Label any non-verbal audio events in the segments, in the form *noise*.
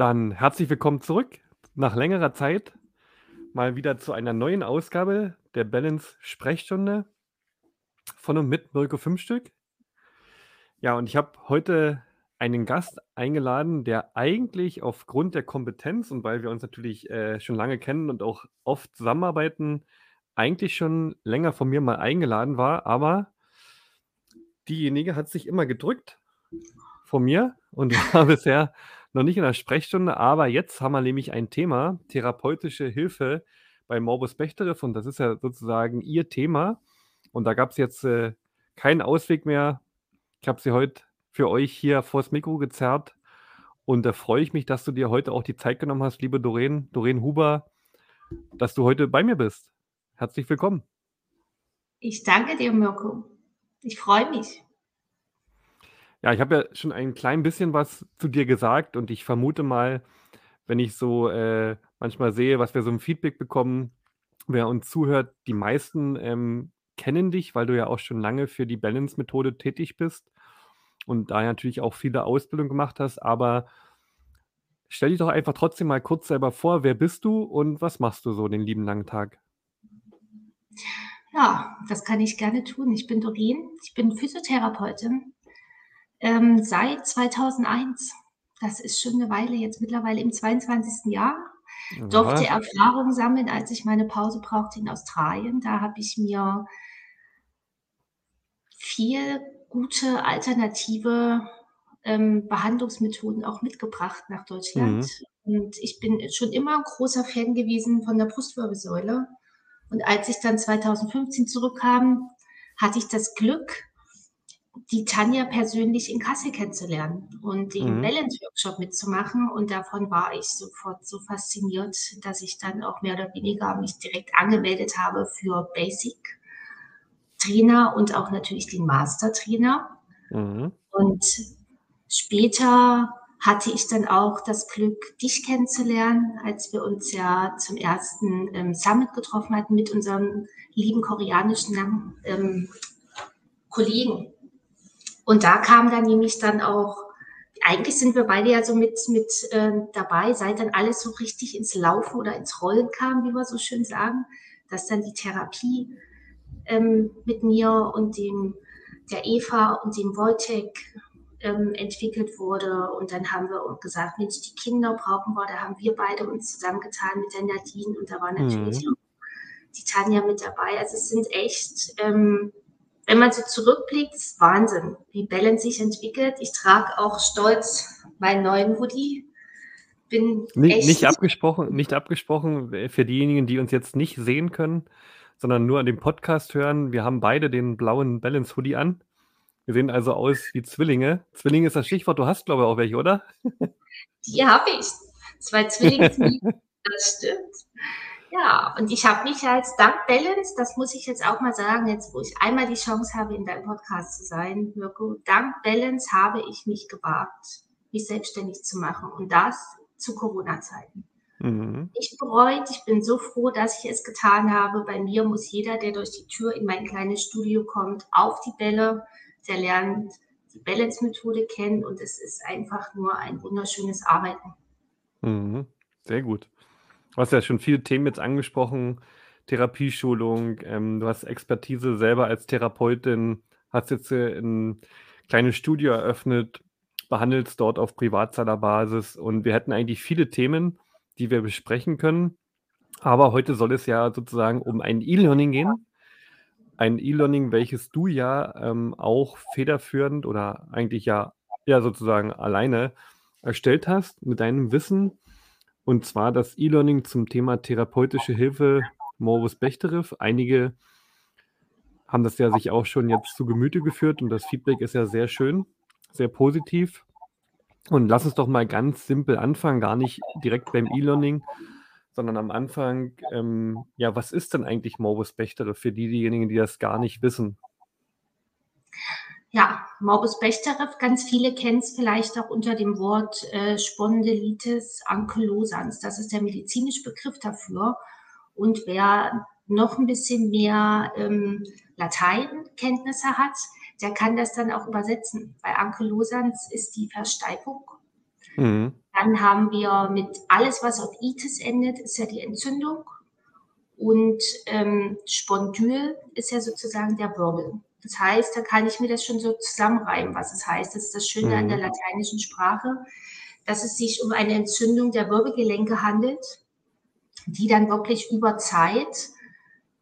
Dann herzlich willkommen zurück nach längerer Zeit mal wieder zu einer neuen Ausgabe der Balance Sprechstunde von und mit Mirko Fünfstück. Ja, und ich habe heute einen Gast eingeladen, der eigentlich aufgrund der Kompetenz und weil wir uns natürlich äh, schon lange kennen und auch oft zusammenarbeiten, eigentlich schon länger von mir mal eingeladen war, aber diejenige hat sich immer gedrückt von mir und *laughs* war bisher noch nicht in der Sprechstunde, aber jetzt haben wir nämlich ein Thema, therapeutische Hilfe bei Morbus Bechterew und das ist ja sozusagen ihr Thema. Und da gab es jetzt äh, keinen Ausweg mehr. Ich habe sie heute für euch hier vors Mikro gezerrt und da freue ich mich, dass du dir heute auch die Zeit genommen hast, liebe Doreen, Doreen Huber, dass du heute bei mir bist. Herzlich willkommen. Ich danke dir, Mirko. Ich freue mich. Ja, ich habe ja schon ein klein bisschen was zu dir gesagt und ich vermute mal, wenn ich so äh, manchmal sehe, was wir so im Feedback bekommen, wer uns zuhört, die meisten ähm, kennen dich, weil du ja auch schon lange für die Balance-Methode tätig bist und da natürlich auch viele Ausbildungen gemacht hast. Aber stell dich doch einfach trotzdem mal kurz selber vor, wer bist du und was machst du so den lieben langen Tag? Ja, das kann ich gerne tun. Ich bin Doreen, ich bin Physiotherapeutin ähm, seit 2001. Das ist schon eine Weile, jetzt mittlerweile im 22. Jahr. Ja. Durfte Erfahrung sammeln, als ich meine Pause brauchte in Australien. Da habe ich mir vier gute alternative ähm, Behandlungsmethoden auch mitgebracht nach Deutschland. Mhm. Und ich bin schon immer ein großer Fan gewesen von der Brustwirbelsäule. Und als ich dann 2015 zurückkam, hatte ich das Glück, die Tanja persönlich in Kassel kennenzulernen und den mhm. Balance-Workshop mitzumachen. Und davon war ich sofort so fasziniert, dass ich dann auch mehr oder weniger mich direkt angemeldet habe für Basic Trainer und auch natürlich den Master Trainer. Mhm. Und später hatte ich dann auch das Glück, dich kennenzulernen, als wir uns ja zum ersten ähm, Summit getroffen hatten mit unserem lieben koreanischen ähm, Kollegen. Und da kam dann nämlich dann auch, eigentlich sind wir beide ja so mit, mit äh, dabei, seit dann alles so richtig ins Laufen oder ins Rollen kam, wie wir so schön sagen, dass dann die Therapie ähm, mit mir und dem, der Eva und dem Wojtek ähm, entwickelt wurde. Und dann haben wir gesagt, Mensch, die Kinder brauchen wir. Da haben wir beide uns zusammengetan mit der Nadine und da war natürlich mhm. auch die Tanja mit dabei. Also es sind echt ähm, wenn man so zurückblickt, ist Wahnsinn, wie Balance sich entwickelt. Ich trage auch stolz meinen neuen Hoodie. Bin nicht, nicht abgesprochen, nicht abgesprochen für diejenigen, die uns jetzt nicht sehen können, sondern nur an dem Podcast hören. Wir haben beide den blauen Balance Hoodie an. Wir sehen also aus wie Zwillinge. Zwillinge ist das Stichwort. Du hast, glaube ich, auch welche, oder? Die habe ich. Zwei Zwillinge, *laughs* das stimmt. Ja, und ich habe mich als dank Balance, das muss ich jetzt auch mal sagen, jetzt wo ich einmal die Chance habe, in deinem Podcast zu sein, Mirko, dank Balance habe ich mich gewagt, mich selbstständig zu machen und das zu Corona-Zeiten. Mhm. Ich bereut, ich bin so froh, dass ich es getan habe. Bei mir muss jeder, der durch die Tür in mein kleines Studio kommt, auf die Bälle, der lernt die Balance-Methode kennen und es ist einfach nur ein wunderschönes Arbeiten. Mhm. Sehr gut. Du hast ja schon viele Themen jetzt angesprochen, Therapieschulung, ähm, du hast Expertise selber als Therapeutin, hast jetzt äh, ein kleines Studio eröffnet, behandelst dort auf Privatzahlerbasis und wir hätten eigentlich viele Themen, die wir besprechen können. Aber heute soll es ja sozusagen um ein E-Learning gehen. Ein E-Learning, welches du ja ähm, auch federführend oder eigentlich ja, ja sozusagen alleine erstellt hast mit deinem Wissen. Und zwar das E-Learning zum Thema therapeutische Hilfe Morbus Bechterew. Einige haben das ja sich auch schon jetzt zu Gemüte geführt und das Feedback ist ja sehr schön, sehr positiv. Und lass uns doch mal ganz simpel anfangen, gar nicht direkt beim E-Learning, sondern am Anfang, ähm, ja, was ist denn eigentlich Morbus Bechterew für diejenigen, die das gar nicht wissen? Ja, Morbus Bechterew, ganz viele kennen es vielleicht auch unter dem Wort äh, Spondylitis ankylosans. Das ist der medizinische Begriff dafür. Und wer noch ein bisschen mehr ähm, Lateinkenntnisse hat, der kann das dann auch übersetzen. Bei Ankylosans ist die Versteifung. Mhm. Dann haben wir mit alles, was auf Itis endet, ist ja die Entzündung. Und ähm, Spondyl ist ja sozusagen der Wirbel. Das heißt, da kann ich mir das schon so zusammenreimen, was es heißt. Das ist das Schöne mhm. an der mhm. lateinischen Sprache, dass es sich um eine Entzündung der Wirbelgelenke handelt, die dann wirklich über Zeit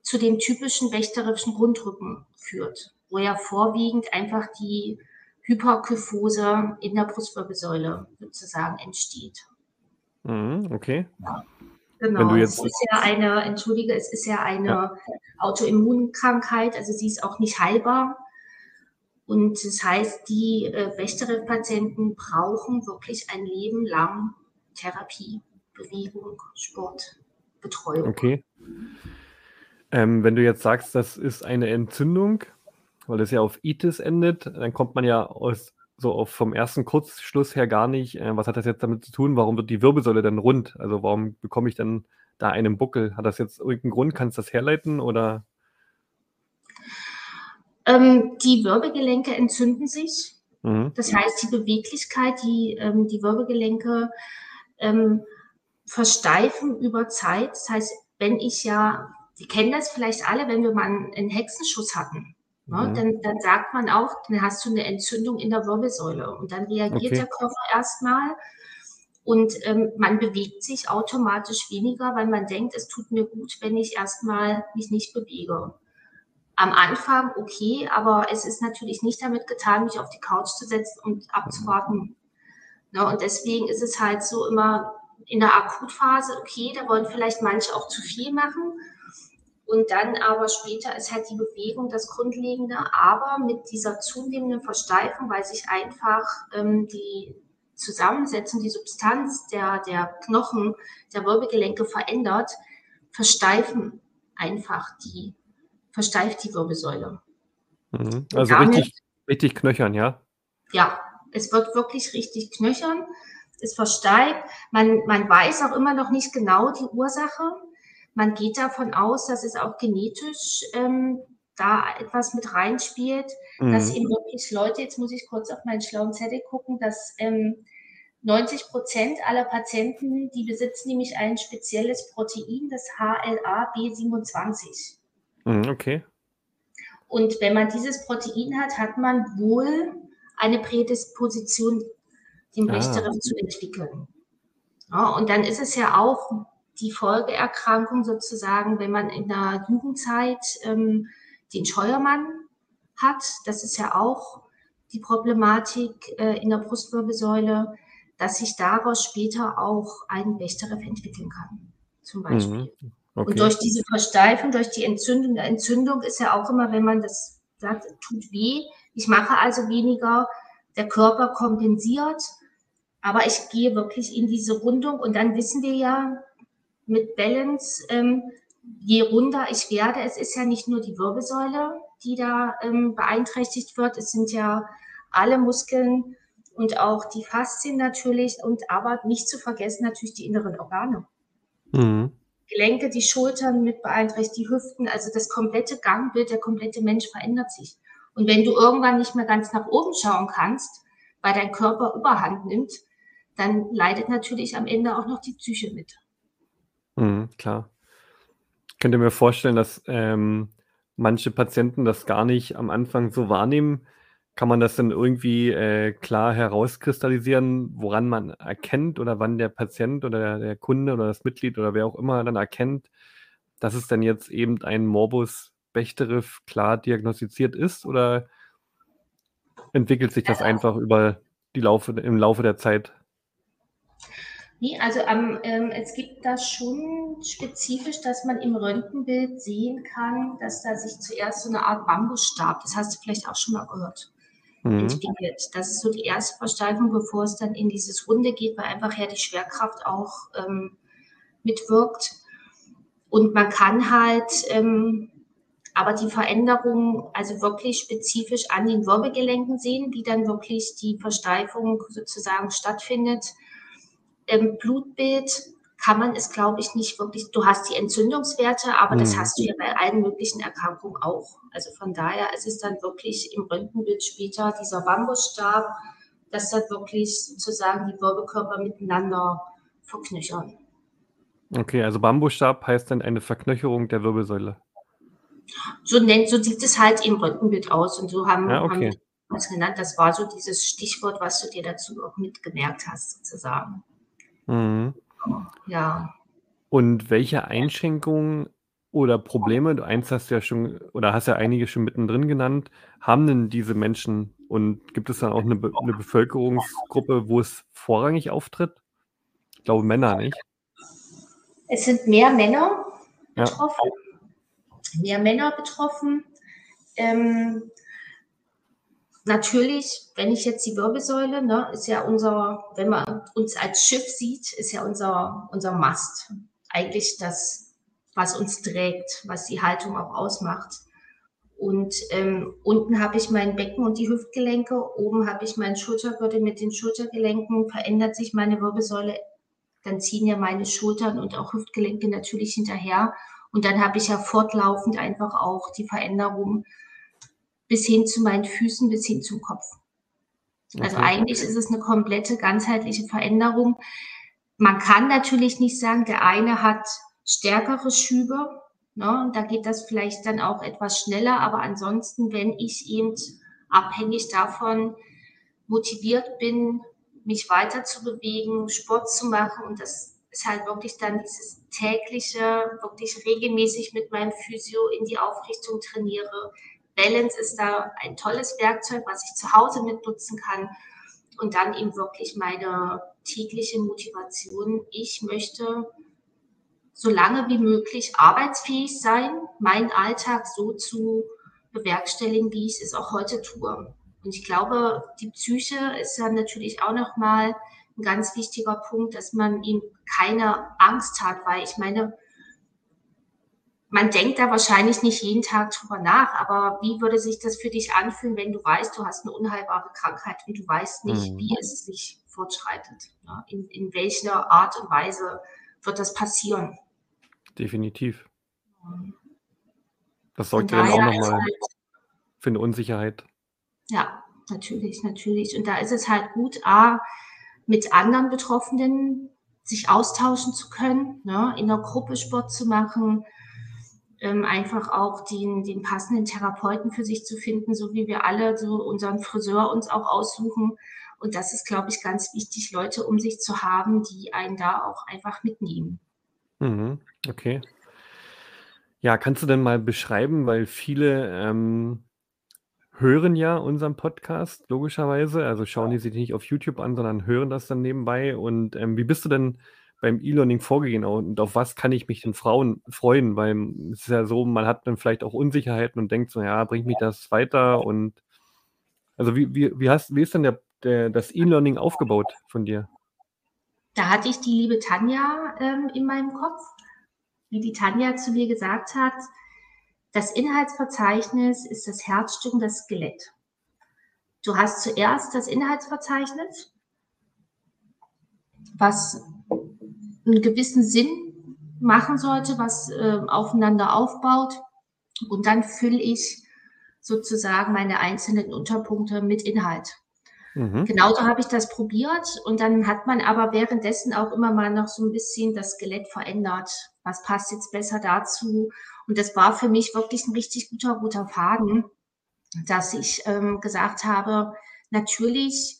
zu dem typischen wächterischen Grundrücken führt, wo ja vorwiegend einfach die Hyperkyphose in der Brustwirbelsäule sozusagen entsteht. Mhm, okay. Ja. Genau, es ist ja eine, entschuldige, es ist ja eine ja. Autoimmunkrankheit, also sie ist auch nicht heilbar. Und das heißt, die äh, Bechterew-Patienten brauchen wirklich ein Leben lang Therapie, Bewegung, Sport, Betreuung. Okay. Ähm, wenn du jetzt sagst, das ist eine Entzündung, weil das ja auf Itis endet, dann kommt man ja aus, so auf vom ersten Kurzschluss her gar nicht, äh, was hat das jetzt damit zu tun? Warum wird die Wirbelsäule denn rund? Also warum bekomme ich dann da einen Buckel? Hat das jetzt irgendeinen Grund? Kannst du das herleiten oder? Ähm, die Wirbelgelenke entzünden sich. Mhm. Das heißt, die Beweglichkeit, die, ähm, die Wirbelgelenke ähm, versteifen über Zeit. Das heißt, wenn ich ja, die kennen das vielleicht alle, wenn wir mal einen Hexenschuss hatten. Ne? Mhm. Dann, dann, sagt man auch, dann hast du eine Entzündung in der Wirbelsäule und dann reagiert okay. der Körper erstmal und ähm, man bewegt sich automatisch weniger, weil man denkt, es tut mir gut, wenn ich erstmal mich nicht bewege. Am Anfang okay, aber es ist natürlich nicht damit getan, mich auf die Couch zu setzen und abzuwarten. Ne? Und deswegen ist es halt so immer in der Akutphase, okay, da wollen vielleicht manche auch zu viel machen. Und dann aber später ist halt die Bewegung das Grundlegende, aber mit dieser zunehmenden Versteifung, weil sich einfach ähm, die Zusammensetzung, die Substanz der, der Knochen, der Wirbelgelenke verändert, versteifen einfach die, versteift die Wirbelsäule. Mhm. Also damit, richtig, richtig knöchern, ja? Ja, es wird wirklich richtig knöchern. Es versteift. Man, man weiß auch immer noch nicht genau die Ursache. Man geht davon aus, dass es auch genetisch ähm, da etwas mit reinspielt, mhm. dass eben wirklich Leute, jetzt muss ich kurz auf meinen schlauen Zettel gucken, dass ähm, 90 Prozent aller Patienten, die besitzen nämlich ein spezielles Protein, das HLA B27. Mhm, okay. Und wenn man dieses Protein hat, hat man wohl eine Prädisposition, den ah. zu entwickeln. Ja, und dann ist es ja auch die Folgeerkrankung sozusagen, wenn man in der Jugendzeit ähm, den Scheuermann hat. Das ist ja auch die Problematik äh, in der Brustwirbelsäule, dass sich daraus später auch ein Bechterew entwickeln kann, zum Beispiel. Mhm. Okay. Und durch diese Versteifung, durch die Entzündung, der Entzündung ist ja auch immer, wenn man das sagt, tut weh. Ich mache also weniger, der Körper kompensiert, aber ich gehe wirklich in diese Rundung und dann wissen wir ja, mit Balance, ähm, je runder ich werde, es ist ja nicht nur die Wirbelsäule, die da ähm, beeinträchtigt wird, es sind ja alle Muskeln und auch die Faszien natürlich und aber nicht zu vergessen natürlich die inneren Organe. Mhm. Gelenke, die Schultern mit beeinträchtigt, die Hüften, also das komplette Gangbild, der komplette Mensch verändert sich. Und wenn du irgendwann nicht mehr ganz nach oben schauen kannst, weil dein Körper überhand nimmt, dann leidet natürlich am Ende auch noch die Psyche mit. Mhm, klar. Ich könnte mir vorstellen, dass ähm, manche Patienten das gar nicht am Anfang so wahrnehmen. Kann man das dann irgendwie äh, klar herauskristallisieren, woran man erkennt oder wann der Patient oder der, der Kunde oder das Mitglied oder wer auch immer dann erkennt, dass es dann jetzt eben ein Morbus Bechterew klar diagnostiziert ist oder entwickelt sich das einfach über die Laufe, im Laufe der Zeit? Nee, also ähm, ähm, es gibt da schon spezifisch, dass man im Röntgenbild sehen kann, dass da sich zuerst so eine Art Bambusstab, das hast du vielleicht auch schon mal gehört, mhm. entwickelt. Das ist so die erste Versteifung, bevor es dann in dieses Runde geht, weil einfach ja die Schwerkraft auch ähm, mitwirkt. Und man kann halt ähm, aber die Veränderung also wirklich spezifisch an den Wirbelgelenken sehen, wie dann wirklich die Versteifung sozusagen stattfindet im Blutbild kann man es, glaube ich, nicht wirklich. Du hast die Entzündungswerte, aber mhm. das hast du ja bei allen möglichen Erkrankungen auch. Also von daher ist es dann wirklich im Röntgenbild später dieser Bambusstab dass dann wirklich sozusagen die Wirbelkörper miteinander verknöchern. Okay, also Bambusstab heißt dann eine Verknöcherung der Wirbelsäule. So, nennt, so sieht es halt im Röntgenbild aus. Und so haben, ja, okay. haben was genannt. Das war so dieses Stichwort, was du dir dazu auch mitgemerkt hast, sozusagen. Mhm. Ja. Und welche Einschränkungen oder Probleme, du eins hast ja schon, oder hast ja einige schon mittendrin genannt, haben denn diese Menschen und gibt es dann auch eine, Be eine Bevölkerungsgruppe, wo es vorrangig auftritt? Ich glaube Männer, nicht? Es sind mehr Männer betroffen. Ja. Mehr Männer betroffen. Ähm, natürlich, wenn ich jetzt die Wirbelsäule, ne, ist ja unser, wenn man uns als Schiff sieht, ist ja unser, unser Mast eigentlich das, was uns trägt, was die Haltung auch ausmacht. Und ähm, unten habe ich mein Becken und die Hüftgelenke, oben habe ich meinen Schultergürtel mit den Schultergelenken, verändert sich meine Wirbelsäule, dann ziehen ja meine Schultern und auch Hüftgelenke natürlich hinterher. Und dann habe ich ja fortlaufend einfach auch die Veränderung bis hin zu meinen Füßen, bis hin zum Kopf. Also okay. eigentlich ist es eine komplette ganzheitliche Veränderung. Man kann natürlich nicht sagen, der eine hat stärkere Schübe, ne, da geht das vielleicht dann auch etwas schneller, aber ansonsten, wenn ich eben abhängig davon motiviert bin, mich weiter zu bewegen, Sport zu machen und das ist halt wirklich dann dieses tägliche, wirklich regelmäßig mit meinem Physio in die Aufrichtung trainiere, Balance ist da ein tolles Werkzeug, was ich zu Hause mitnutzen kann. Und dann eben wirklich meine tägliche Motivation. Ich möchte so lange wie möglich arbeitsfähig sein, meinen Alltag so zu bewerkstelligen, wie ich es auch heute tue. Und ich glaube, die Psyche ist ja natürlich auch nochmal ein ganz wichtiger Punkt, dass man ihm keine Angst hat, weil ich meine, man denkt da wahrscheinlich nicht jeden Tag drüber nach, aber wie würde sich das für dich anfühlen, wenn du weißt, du hast eine unheilbare Krankheit und du weißt nicht, mhm. wie es sich fortschreitet? Ja? In, in welcher Art und Weise wird das passieren? Definitiv. Das sorgt ja dann auch nochmal halt, für eine Unsicherheit. Ja, natürlich, natürlich. Und da ist es halt gut, A, mit anderen Betroffenen sich austauschen zu können, ne? in der Gruppe Sport zu machen, ähm, einfach auch den, den passenden Therapeuten für sich zu finden, so wie wir alle so unseren Friseur uns auch aussuchen. Und das ist, glaube ich, ganz wichtig, Leute um sich zu haben, die einen da auch einfach mitnehmen. Mhm, okay. Ja, kannst du denn mal beschreiben, weil viele ähm, hören ja unseren Podcast, logischerweise. Also schauen die sich nicht auf YouTube an, sondern hören das dann nebenbei. Und ähm, wie bist du denn beim E-Learning vorgehen und auf was kann ich mich den Frauen freuen? Weil es ist ja so, man hat dann vielleicht auch Unsicherheiten und denkt so, ja, bringt mich das weiter? Und also wie, wie, wie, hast, wie ist denn der, der, das E-Learning aufgebaut von dir? Da hatte ich die liebe Tanja ähm, in meinem Kopf, wie die Tanja zu mir gesagt hat, das Inhaltsverzeichnis ist das Herzstück und das Skelett. Du hast zuerst das Inhaltsverzeichnis, was einen gewissen Sinn machen sollte, was äh, aufeinander aufbaut. Und dann fülle ich sozusagen meine einzelnen Unterpunkte mit Inhalt. Mhm. Genauso habe ich das probiert und dann hat man aber währenddessen auch immer mal noch so ein bisschen das Skelett verändert. Was passt jetzt besser dazu? Und das war für mich wirklich ein richtig guter, guter Faden, dass ich ähm, gesagt habe, natürlich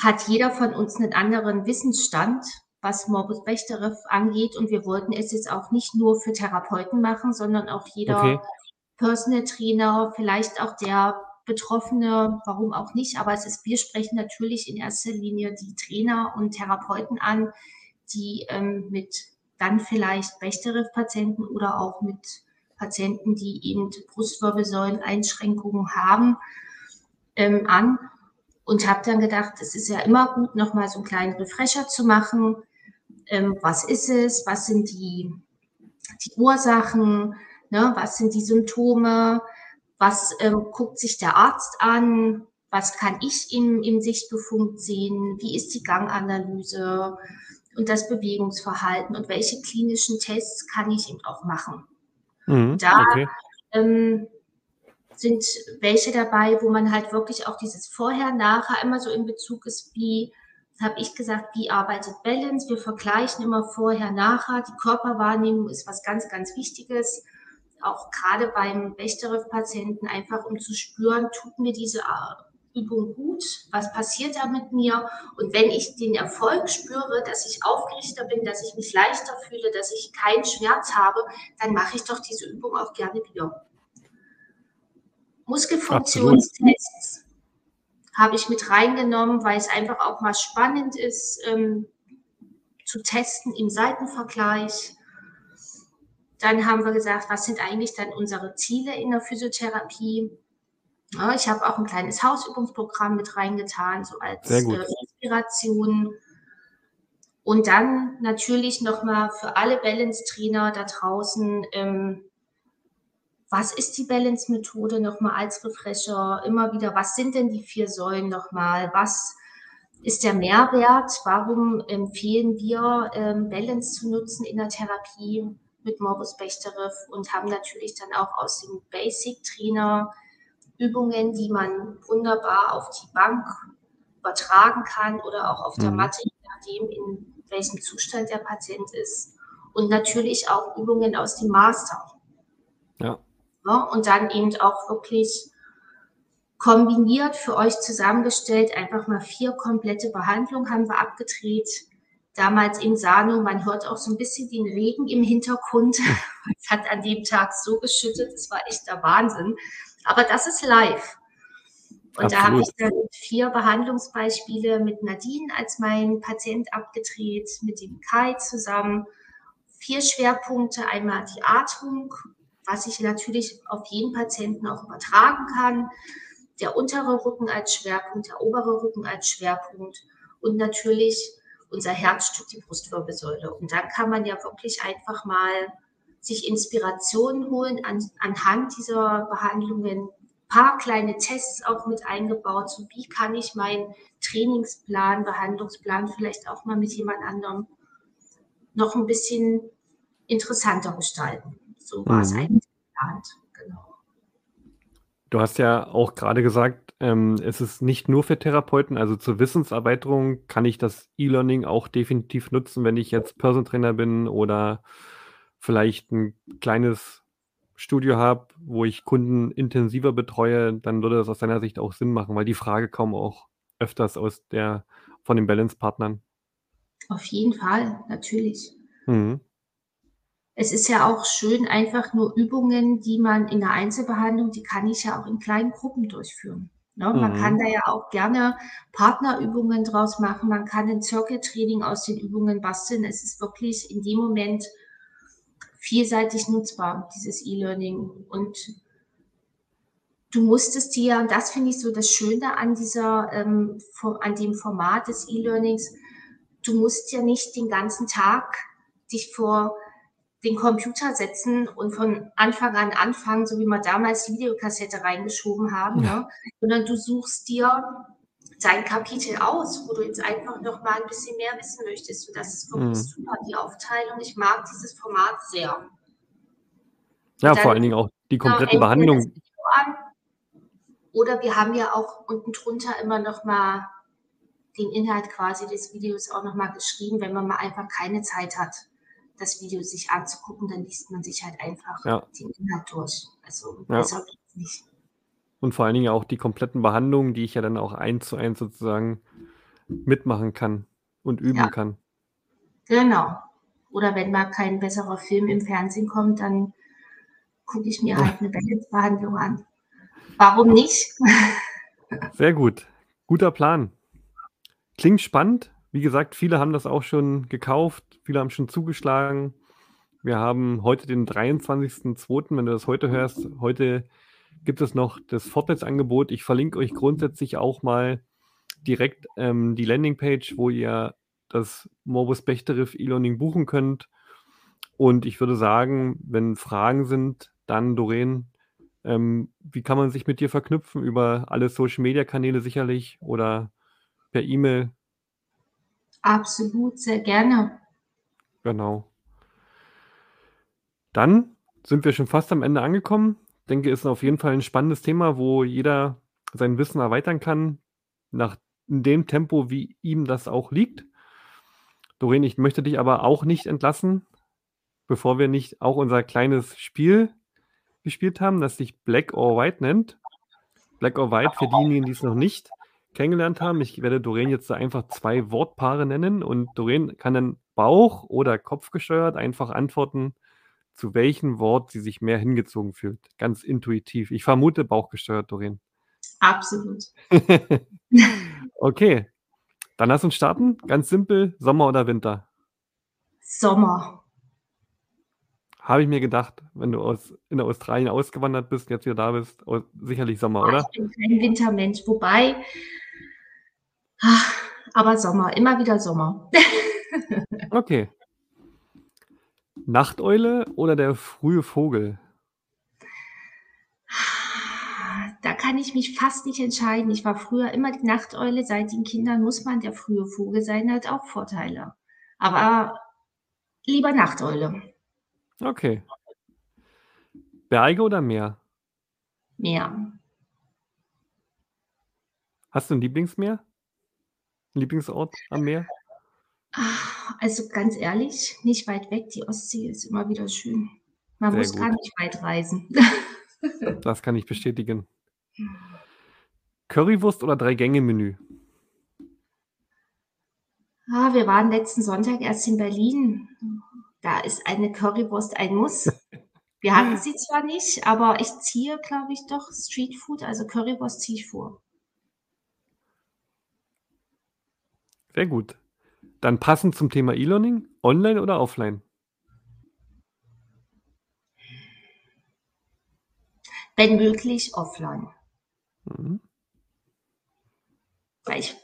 hat jeder von uns einen anderen Wissensstand was Morbus Bechterew angeht. Und wir wollten es jetzt auch nicht nur für Therapeuten machen, sondern auch jeder okay. Personal Trainer, vielleicht auch der Betroffene, warum auch nicht. Aber es ist, wir sprechen natürlich in erster Linie die Trainer und Therapeuten an, die ähm, mit dann vielleicht Bechterew-Patienten oder auch mit Patienten, die eben Brustwirbelsäulen-Einschränkungen haben, ähm, an und habe dann gedacht, es ist ja immer gut, nochmal so einen kleinen Refresher zu machen, ähm, was ist es, was sind die, die Ursachen, ne, was sind die Symptome, was ähm, guckt sich der Arzt an, was kann ich im, im Sichtbefund sehen, wie ist die Ganganalyse und das Bewegungsverhalten? Und welche klinischen Tests kann ich eben auch machen. Mhm, da okay. ähm, sind welche dabei, wo man halt wirklich auch dieses Vorher, Nachher immer so in Bezug ist, wie habe ich gesagt, wie arbeitet Balance? Wir vergleichen immer vorher, nachher. Die Körperwahrnehmung ist was ganz, ganz Wichtiges. Auch gerade beim Bechterew-Patienten, einfach um zu spüren, tut mir diese äh, Übung gut? Was passiert da mit mir? Und wenn ich den Erfolg spüre, dass ich aufgerichter bin, dass ich mich leichter fühle, dass ich keinen Schmerz habe, dann mache ich doch diese Übung auch gerne wieder. Muskelfunktionstests habe ich mit reingenommen, weil es einfach auch mal spannend ist, ähm, zu testen im Seitenvergleich. Dann haben wir gesagt, was sind eigentlich dann unsere Ziele in der Physiotherapie? Ja, ich habe auch ein kleines Hausübungsprogramm mit reingetan, so als äh, Inspiration. Und dann natürlich nochmal für alle Balance-Trainer da draußen ähm, was ist die Balance-Methode nochmal als Refresher? Immer wieder, was sind denn die vier Säulen nochmal? Was ist der Mehrwert? Warum empfehlen wir, ähm, Balance zu nutzen in der Therapie mit Morbus Bechterew und haben natürlich dann auch aus dem Basic-Trainer Übungen, die man wunderbar auf die Bank übertragen kann oder auch auf der mhm. Matte, je nachdem, in welchem Zustand der Patient ist. Und natürlich auch Übungen aus dem Master. Ja. Ne? Und dann eben auch wirklich kombiniert für euch zusammengestellt, einfach mal vier komplette Behandlungen haben wir abgedreht. Damals in Sano, man hört auch so ein bisschen den Regen im Hintergrund. *laughs* Es hat an dem Tag so geschüttet, es war echt der Wahnsinn. Aber das ist live. Und Absolut. da habe ich dann vier Behandlungsbeispiele mit Nadine als mein Patient abgedreht, mit dem Kai zusammen. Vier Schwerpunkte, einmal die Atmung, was ich natürlich auf jeden Patienten auch übertragen kann. Der untere Rücken als Schwerpunkt, der obere Rücken als Schwerpunkt und natürlich unser Herzstück, die Brustwirbelsäule. Und dann kann man ja wirklich einfach mal sich Inspirationen holen an, anhand dieser Behandlungen. Ein paar kleine Tests auch mit eingebaut. So wie kann ich meinen Trainingsplan, Behandlungsplan vielleicht auch mal mit jemand anderem noch ein bisschen interessanter gestalten. So war mhm. es eigentlich geplant. Genau. Du hast ja auch gerade gesagt, ähm, es ist nicht nur für Therapeuten, also zur Wissenserweiterung kann ich das E-Learning auch definitiv nutzen, wenn ich jetzt Person Trainer bin oder vielleicht ein kleines Studio habe, wo ich Kunden intensiver betreue, dann würde das aus deiner Sicht auch Sinn machen, weil die Frage kaum auch öfters aus der von den Balance-Partnern. Auf jeden Fall, natürlich. Mhm es ist ja auch schön, einfach nur Übungen, die man in der Einzelbehandlung, die kann ich ja auch in kleinen Gruppen durchführen. Ne? Mhm. Man kann da ja auch gerne Partnerübungen draus machen. Man kann ein Circle-Training aus den Übungen basteln. Es ist wirklich in dem Moment vielseitig nutzbar, dieses E-Learning. Und du musstest dir, und das finde ich so das Schöne an dieser, ähm, an dem Format des E-Learnings, du musst ja nicht den ganzen Tag dich vor den Computer setzen und von Anfang an anfangen, so wie wir damals die Videokassette reingeschoben haben, ja. ne? sondern du suchst dir dein Kapitel aus, wo du jetzt einfach noch mal ein bisschen mehr wissen möchtest. Und das ist wirklich mhm. super, die Aufteilung. Ich mag dieses Format sehr. Ja, vor allen Dingen auch die kompletten genau, Behandlungen. Oder wir haben ja auch unten drunter immer noch mal den Inhalt quasi des Videos auch noch mal geschrieben, wenn man mal einfach keine Zeit hat das Video sich anzugucken, dann liest man sich halt einfach ja. den Inhalt durch. Also ja. geht's nicht. Und vor allen Dingen auch die kompletten Behandlungen, die ich ja dann auch eins zu eins sozusagen mitmachen kann und üben ja. kann. Genau. Oder wenn mal kein besserer Film im Fernsehen kommt, dann gucke ich mir halt *laughs* eine Balance-Behandlung an. Warum nicht? *laughs* Sehr gut. Guter Plan. Klingt spannend. Wie gesagt, viele haben das auch schon gekauft, viele haben schon zugeschlagen. Wir haben heute den 23.02., wenn du das heute hörst. Heute gibt es noch das Fortnetzangebot. Ich verlinke euch grundsätzlich auch mal direkt ähm, die Landingpage, wo ihr das Morbus Bechterew E-Learning buchen könnt. Und ich würde sagen, wenn Fragen sind, dann Doreen, ähm, wie kann man sich mit dir verknüpfen? Über alle Social-Media-Kanäle sicherlich oder per E-Mail? Absolut, sehr gerne. Genau. Dann sind wir schon fast am Ende angekommen. denke, ist auf jeden Fall ein spannendes Thema, wo jeder sein Wissen erweitern kann, nach dem Tempo, wie ihm das auch liegt. Doreen, ich möchte dich aber auch nicht entlassen, bevor wir nicht auch unser kleines Spiel gespielt haben, das sich Black or White nennt. Black or White, für diejenigen, die es noch nicht kennengelernt haben, ich werde Doreen jetzt da einfach zwei Wortpaare nennen und Doreen kann dann Bauch- oder Kopfgesteuert einfach antworten, zu welchem Wort sie sich mehr hingezogen fühlt. Ganz intuitiv. Ich vermute Bauchgesteuert, Doreen. Absolut. *laughs* okay, dann lass uns starten. Ganz simpel, Sommer oder Winter? Sommer. Habe ich mir gedacht, wenn du aus, in Australien ausgewandert bist, jetzt wieder da bist, sicherlich Sommer, oder? Ich bin kein Wintermensch, wobei, ah, aber Sommer, immer wieder Sommer. *laughs* okay. Nachteule oder der frühe Vogel? Da kann ich mich fast nicht entscheiden. Ich war früher immer die Nachteule. Seit den Kindern muss man der frühe Vogel sein, hat auch Vorteile. Aber lieber Nachteule. Okay. Berge oder Meer? Meer. Hast du ein Lieblingsmeer? Lieblingsort am Meer? Ah, also ganz ehrlich, nicht weit weg. Die Ostsee ist immer wieder schön. Man Sehr muss gut. gar nicht weit reisen. *laughs* Das kann ich bestätigen. Currywurst oder Drei-Gänge-Menü? Ah, wir waren letzten Sonntag erst in Berlin. Da ist eine Currywurst ein Muss. Wir hatten *laughs* sie zwar nicht, aber ich ziehe, glaube ich, doch Streetfood, also Currywurst ziehe ich vor. Sehr gut. Dann passend zum Thema E-Learning, online oder offline? Wenn möglich, offline. Mhm. Weil ich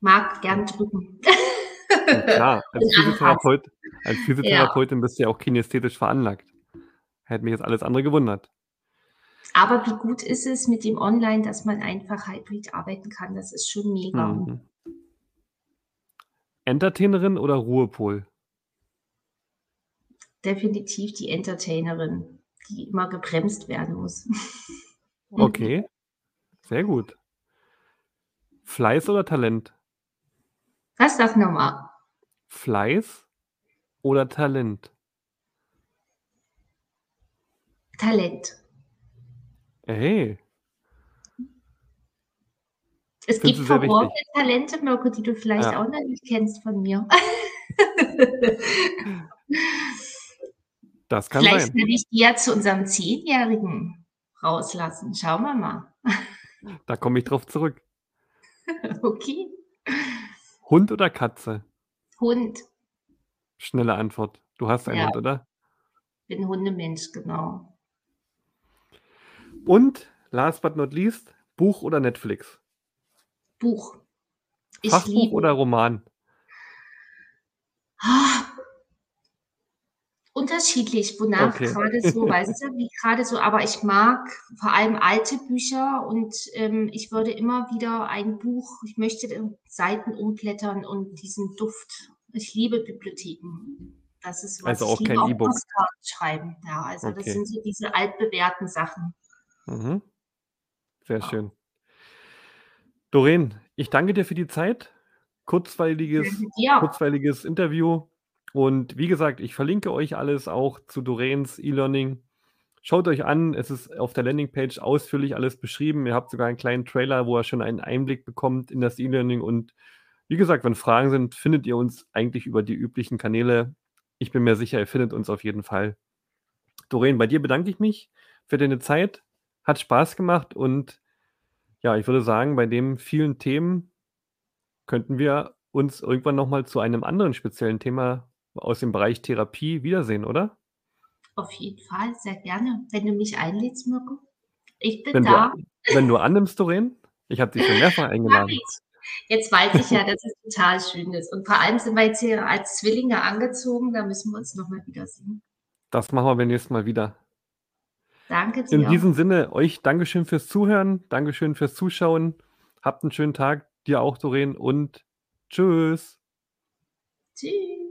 mag gern drücken. Ja, klar, *laughs* als. Physiotherapeut, als Physiotherapeutin bist du ja auch kinästhetisch veranlagt. Hätte mich jetzt alles andere gewundert. Aber wie gut ist es mit dem Online, dass man einfach hybrid arbeiten kann? Das ist schon mega. Mhm. Entertainerin oder Ruhepol? Definitiv die Entertainerin, die immer gebremst werden muss. *laughs* Okay, sehr gut. Fleiß oder Talent? Was sag nochmal? Fleiß oder Talent? Talent. Hey, Es Findest gibt verborgene. Talente, Mirko, die du vielleicht Ja. auch noch nicht kennst von mir. *laughs* das kann vielleicht sein. kann ich die ja zu unserem Zehnjährigen rauslassen. Schauen wir mal. Da komme ich drauf zurück. *laughs* Okay. Hund oder Katze? Hund. Schnelle Antwort. Du hast einen Ja. Hund, oder? Bin Hundemensch, genau. Und last but not least, Buch oder Netflix? Buch. Ich Fachbuch liebe. oder Roman? Ah, unterschiedlich, wonach Okay. gerade so, weißt du, wie gerade so, aber ich mag vor allem alte Bücher und ähm, ich würde immer wieder ein Buch, ich möchte Seiten umblättern und diesen Duft. Ich liebe Bibliotheken. Das ist was. Also auch ich liebe kein E-Book. Postkarten schreiben. Ja, also das Okay. sind so diese altbewährten Sachen. Mhm. Sehr Ja. schön. Doreen, ich danke dir für die Zeit. Kurzweiliges, dir. kurzweiliges Interview. Und wie gesagt, ich verlinke euch alles auch zu Doreens E-Learning. Schaut euch an, es ist auf der Landingpage ausführlich alles beschrieben. Ihr habt sogar einen kleinen Trailer, wo ihr schon einen Einblick bekommt in das E-Learning. Und wie gesagt, wenn Fragen sind, findet ihr uns eigentlich über die üblichen Kanäle. Ich bin mir sicher, ihr findet uns auf jeden Fall. Doreen, bei dir bedanke ich mich für deine Zeit. Hat Spaß gemacht und ja, ich würde sagen, bei den vielen Themen könnten wir uns irgendwann nochmal zu einem anderen speziellen Thema aus dem Bereich Therapie wiedersehen, oder? Auf jeden Fall, sehr gerne. Wenn du mich einlädst, Mirko. Ich bin Wenn da. du, wenn du annimmst, Doreen, ich habe dich schon mehrfach eingeladen. Jetzt weiß ich ja, dass es *laughs* total schön ist. Und vor allem sind wir jetzt hier als Zwillinge angezogen. Da müssen wir uns nochmal wiedersehen. Das machen wir beim nächsten Mal wieder. Danke In dir. diesem Sinne, euch Dankeschön fürs Zuhören, Dankeschön fürs Zuschauen. Habt einen schönen Tag, dir auch, Doreen, und tschüss. Tschüss.